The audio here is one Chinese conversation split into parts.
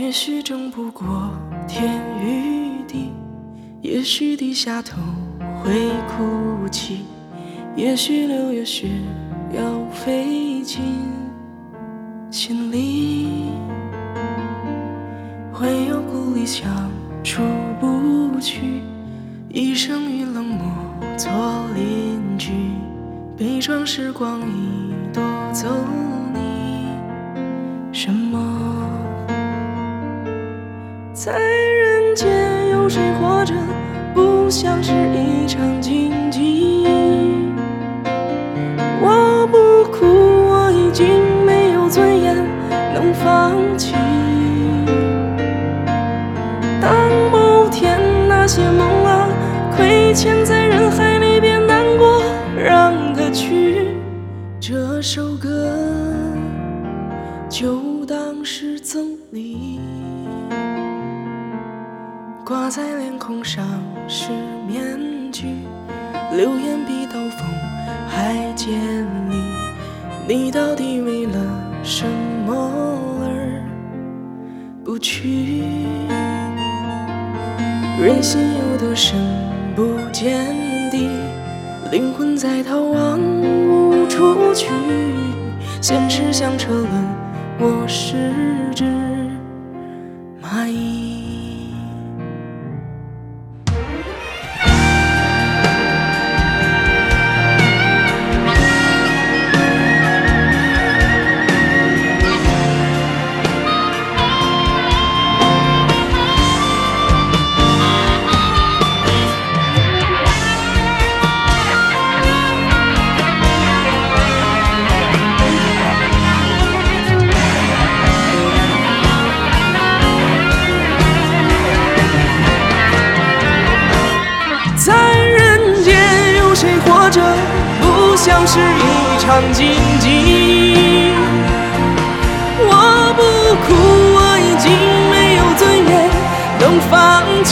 也许争不过天与地，也许低下头会哭泣，也许六月雪要飞进心里，会有孤立墙出不去，一生与冷漠做邻居，悲壮时光已夺走。在人间，有谁活着不像是一场竞技？我不哭，我已经没有尊严能放弃。当某天那些梦啊亏欠在人海里，别难过，让它去。这首歌就当是赠礼。挂在脸孔上是面具，流言比刀锋还尖利。你到底为了什么而不去？人心有多深不见底，灵魂在逃亡无处去。现实像车轮，我是只蚂蚁。是一场竞技？我不哭，我已经没有尊严能放弃。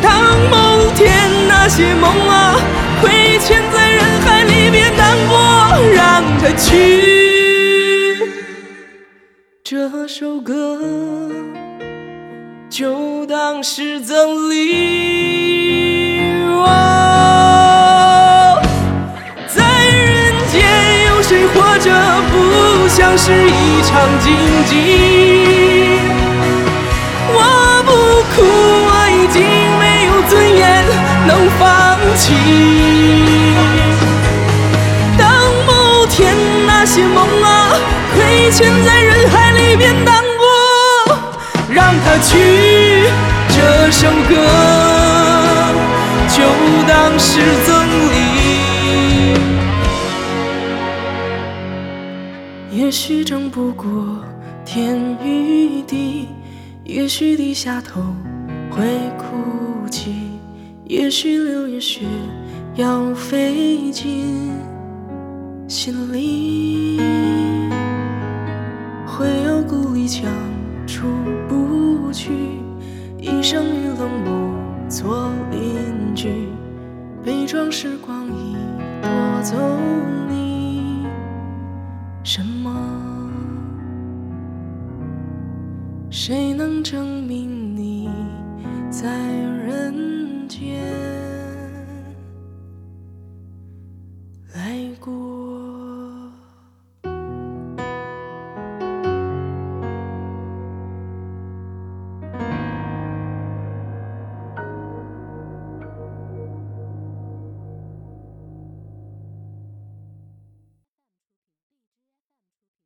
当某天那些梦啊亏欠在人海里，别难过，让它去。这首歌。就当是赠礼。像是一场竞技？我不哭，我已经没有尊严能放弃。当某天那些梦啊亏欠在人海里，别难过，让它去。这首歌也许争不过天与地，也许低下头会哭泣，也许六月雪要飞进心里，会有孤立墙出不去，一生与冷漠做邻居，悲壮时光已夺走什么？谁能证明你